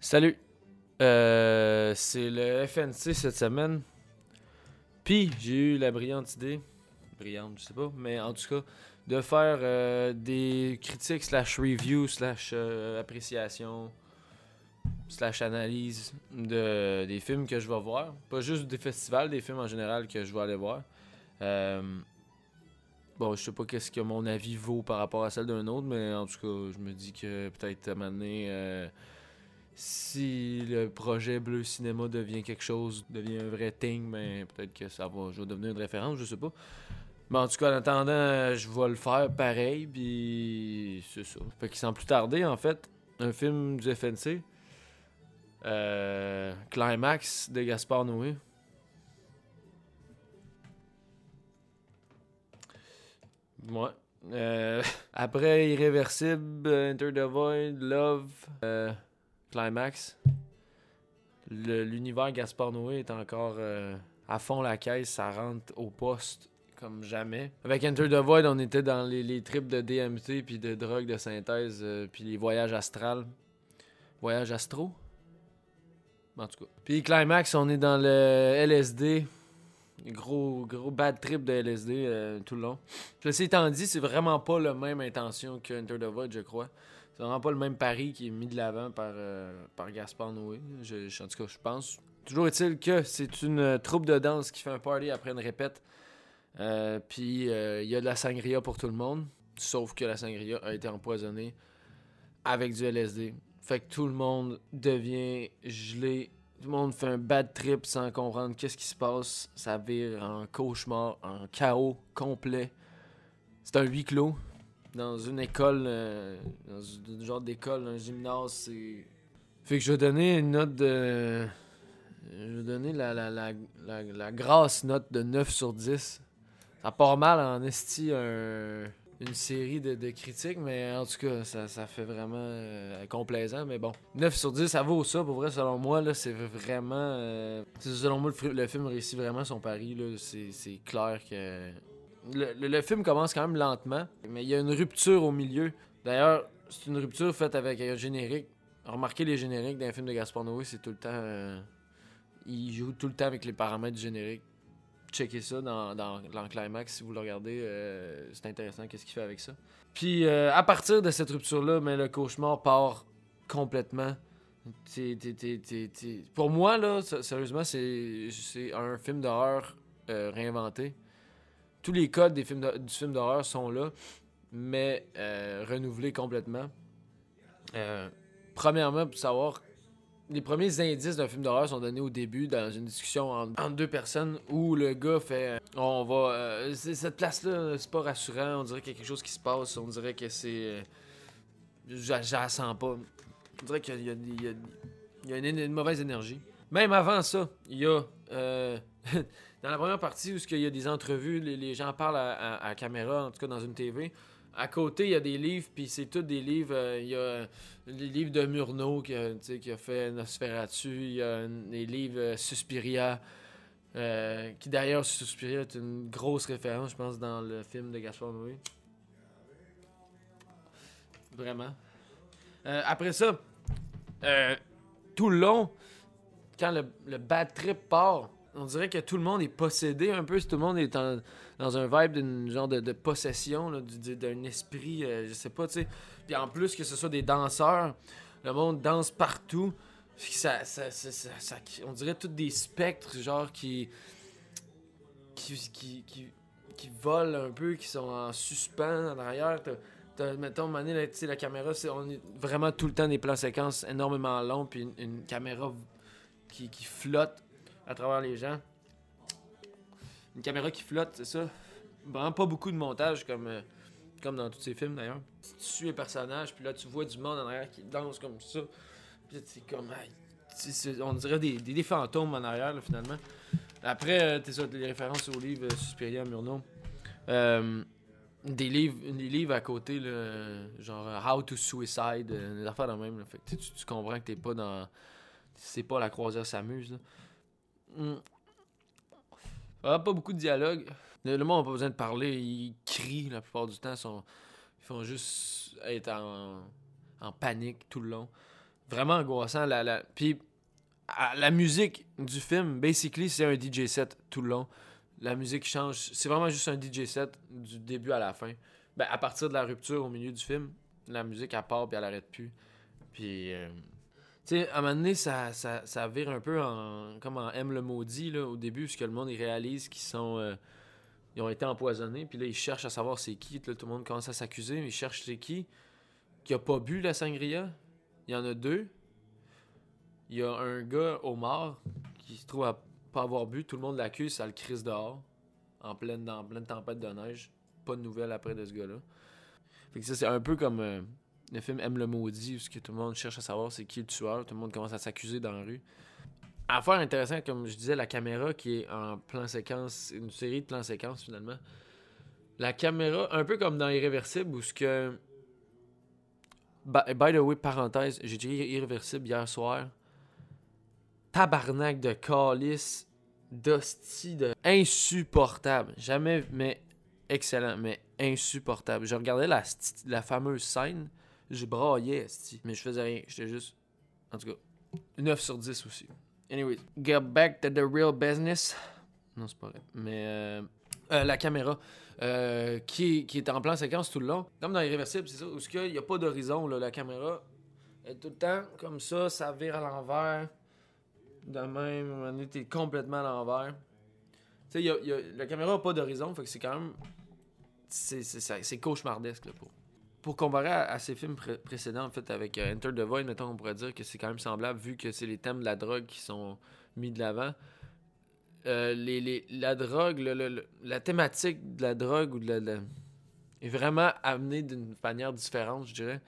Salut. Euh, c'est le FNC cette semaine. Puis j'ai eu la brillante idée, brillante, je sais pas, mais en tout cas, de faire euh, des critiques slash review slash euh, appréciation slash analyse de, des films que je vais voir. Pas juste des festivals, des films en général que je vais aller voir. Euh, bon, je sais pas qu'est-ce que mon avis vaut par rapport à celle d'un autre, mais en tout cas, je me dis que peut-être à un moment si le projet Bleu Cinéma devient quelque chose, devient un vrai thing, mais peut-être que ça va, devenir une référence, je sais pas. Mais en tout cas, en attendant, je vais le faire pareil, puis c'est ça. Fait qu'il sans plus tarder, en fait, un film du FNC, euh, Climax de Gaspard Noé. Ouais. Euh, après Irréversible, Enter the Void, Love, euh, Climax. L'univers Gaspard Noé est encore euh, à fond la caisse, ça rentre au poste comme jamais. Avec Enter the Void, on était dans les, les trips de DMT puis de drogue de synthèse euh, puis les voyages astrales. Voyages astro? En tout cas. Puis Climax, on est dans le LSD. Gros, gros bad trip de LSD euh, tout le long. Ceci étant dit, c'est vraiment pas la même intention que Enter the Void, je crois. C'est vraiment pas le même pari qui est mis de l'avant par, euh, par Gaspard Noé. En tout cas, je pense. Toujours est-il que c'est une euh, troupe de danse qui fait un party après une répète. Euh, Puis il y a de la sangria pour tout le monde. Sauf que la sangria a été empoisonnée avec du LSD. Fait que tout le monde devient gelé. Tout le monde fait un bad trip sans comprendre qu'est-ce qui se passe. Ça vire en cauchemar, en chaos complet. C'est un huis clos. Dans une école, euh, dans un genre d'école, un gymnase, c'est... Fait que je vais donner une note de... Je vais donner la, la, la, la, la grasse note de 9 sur 10. Ça part mal en esti un- une série de, critiques, mais en tout cas, ça, ça fait vraiment euh, complaisant. Mais bon, 9 sur 10, ça vaut ça. Pour vrai, selon moi, là, c'est vraiment. euh, selon moi, le, film réussit vraiment son pari. là. C'est c'est clair que. Le, le- film commence quand même lentement, mais il y a une rupture au milieu. D'ailleurs, c'est une rupture faite avec un générique. Remarquez les génériques d'un film de Gaspard Noé, c'est tout le temps. euh, il joue tout le temps avec les paramètres du générique. Checkez ça dans, dans, climax si vous le regardez. euh, c'est intéressant qu'est-ce qu'il fait avec ça. Puis euh, à partir de cette rupture-là, mais le cauchemar part complètement. Pour moi, là, sérieusement, c'est c'est un film d'horreur euh, réinventé. Tous les codes des films du film d'horreur sont là, mais renouvelés complètement. Premièrement, pour savoir, les premiers indices d'un film d'horreur sont donnés au début dans une discussion entre, deux personnes où le gars fait euh, On va. euh, cette place-là, c'est pas rassurant, on dirait qu'il y a quelque chose qui se passe, on dirait que c'est. euh, la sens pas. On dirait qu'il y a, une, mauvaise énergie. Même avant ça, il y a. euh, dans la première partie où il y a des entrevues, les, gens parlent à, à- à caméra, en tout cas dans une TV. À côté, il y a des livres, puis c'est tous des livres. euh, Il y a euh, les livres de Murnau qui sais, qui a fait Nosferatu. Il y a les livres euh, Suspiria. euh, qui d'ailleurs, Suspiria est une grosse référence, je pense, dans le film de Gaspard Noé. Vraiment. Euh, après ça, euh, tout le long, quand le, le bad trip part, on dirait que tout le monde est possédé un peu. Tout le monde est dans un vibe d'une genre de, possession, d'un esprit, euh, je sais pas, tu sais. Puis en plus que ce soit des danseurs, le monde danse partout. On dirait tous des spectres, genre, qui. qui, qui, qui, qui volent un peu, qui sont en suspens en arrière. T'as- t'as, mettons, sais, la caméra, on est vraiment tout le temps des plans séquences énormément longs, puis une, une caméra qui, qui flotte à travers les gens. Une caméra qui flotte, c'est ça. Vraiment pas beaucoup de montage comme, euh, comme dans tous ces films d'ailleurs. Tu suis les personnages, puis là tu vois du monde en arrière qui danse comme ça. Puis c'est comme. tu on dirait des, des, fantômes en arrière là, finalement. Après, euh, t'es ça, les références aux livres euh, Suspiria, Murnau. Euh, des livres, des livres à côté, genre How to Suicide, des affaires de même. là. Fait que tu, tu- tu comprends que t'es pas dans. C'est pas la croisière s'amuse. Hmm. Ah, pas beaucoup de dialogue. Le, monde n'a pas besoin de parler, ils crient la plupart du temps. Ils font juste être en, en panique tout le long. Vraiment angoissant. La, la... Puis la musique du film, basically, c'est un DJ set tout le long. La musique change. C'est vraiment juste un DJ set du début à la fin. Ben, à partir de la rupture au milieu du film, la musique, elle part puis elle arrête plus. Puis, euh, tu sais, à un moment donné, ça, ça, ça, vire un peu en, comme en M le maudit, là, au début, parce que le monde, il réalise qu'ils sont. Euh, ils ont été empoisonnés, puis là, ils cherchent à savoir c'est qui. tout le monde commence à s'accuser, mais ils cherchent c'est qui. Qui a pas bu la sangria. Il y en a deux. Il y a un gars au mort qui se trouve à pas avoir bu. Tout le monde l'accuse, ça le crise dehors. En pleine, en pleine tempête de neige. Pas de nouvelles après de ce gars-là. Fait que ça, c'est un peu comme euh, le film Aime le maudit, où que tout le monde cherche à savoir c'est qui le tueur. Tout le monde commence à s'accuser dans la rue. Affaire intéressante, comme je disais, la caméra qui est en plan séquence, une série de plans séquences finalement. La caméra, un peu comme dans Irréversible, où ce que. By, the way, parenthèse, j'ai dit Irréversible hier soir tabarnak de calice, d'hostie, de insupportable. Jamais, mais excellent, mais insupportable. Je regardais la fameuse scène, je braillais, mais je faisais rien. J'étais juste. En tout cas, 9 sur 10 aussi. Anyway, get back to the real business. Non, c'est pas vrai. Mais euh, euh, la caméra, euh, qui, qui est en plan séquence tout le long. Comme dans Irréversible, c'est ça. Où il n'y a pas d'horizon, la caméra est tout le temps comme ça, ça vire à l'envers de même, était complètement à l'envers. Tu sais, la caméra n'a pas d'horizon, fait que c'est quand même. C'est cauchemardesque, là, pour. Pour comparer à, ces films précédents, en fait, avec euh, Enter the Void, mettons, on pourrait dire que c'est quand même semblable, vu que c'est les thèmes de la drogue qui sont mis de l'avant. Euh, la drogue, la thématique de la drogue ou de la est vraiment amenée d'une manière différente, je dirais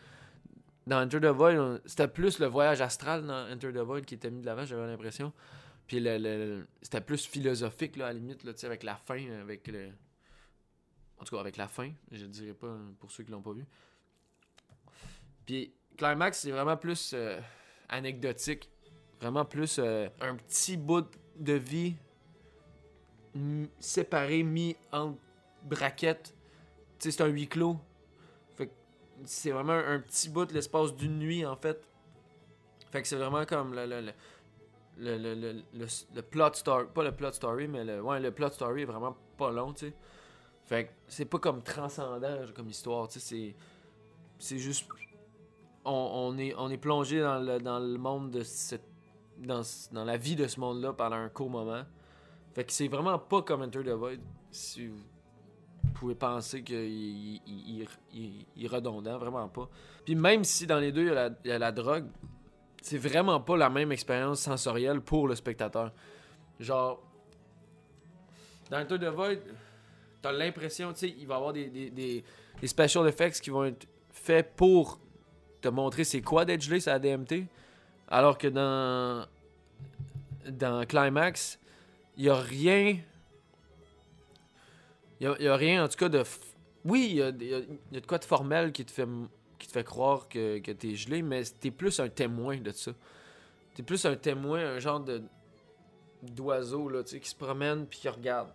dans Enter the Void, c'était plus le voyage astral dans Enter the Void qui était mis de l'avant, j'avais l'impression. Puis le, c'était plus philosophique, là, à la limite, avec la fin, avec le... En tout cas, avec la fin, je ne dirais pas pour ceux qui l'ont pas vu. Puis Climax, c'est vraiment plus euh, anecdotique. Vraiment plus euh, un petit bout de vie séparé, mis en braquettes. Tu sais, c'est un huis clos c'est vraiment un, petit bout de l'espace d'une nuit, en fait. Fait que c'est vraiment comme le, le, le, le, plot story. Pas le plot story, mais le, ouais, le plot story est vraiment pas long, tu sais. Fait que c'est pas comme transcendant comme histoire, tu sais. C'est, c'est juste. On, est, on est plongé dans le, dans le monde de cette. Dans, dans la vie de ce monde-là pendant un court moment. Fait que c'est vraiment pas comme Enter the Void. Si vous pouvez penser qu'il il, est redondant, vraiment pas. Puis même si dans les deux, il y a la, drogue, c'est vraiment pas la même expérience sensorielle pour le spectateur. Genre, dans Tour de Void, t'as l'impression, tu sais, il va y avoir des, des, special effects qui vont être faits pour te montrer c'est quoi d'être gelé sur la DMT. Alors que dans, dans Climax, il n'y a rien il n'y a, rien, en tout cas, de. Oui, il y a, de quoi de formel qui te fait, qui te fait croire que, que t'es gelé, mais t'es plus un témoin de ça. T'es plus un témoin, un genre de d'oiseau là, tu sais, qui se promène puis qui regarde.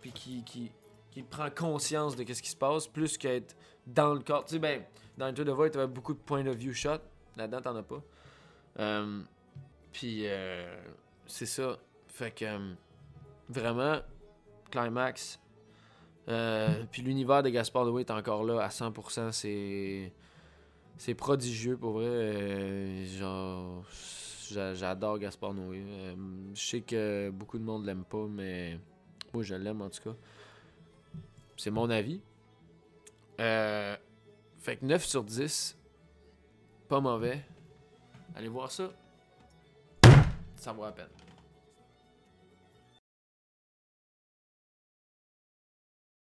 Puis qui, qui, qui prend conscience de ce qui se passe, plus qu'être dans le corps. Tu sais, ben, dans le jeu de Void, t'avais beaucoup de point of view shot. Là-dedans, t'en as pas. Euh, puis, euh, c'est ça. Fait que, euh, vraiment, Climax. Euh, puis l'univers de Gaspard Noé est encore là à 100%. C'est c'est prodigieux pour vrai. Genre, j'adore Gaspard Noé. Je sais que beaucoup de monde l'aime pas, mais moi je l'aime en tout cas. C'est mon avis. fait que 9 sur 10, pas mauvais. Allez voir ça. Ça vaut la peine.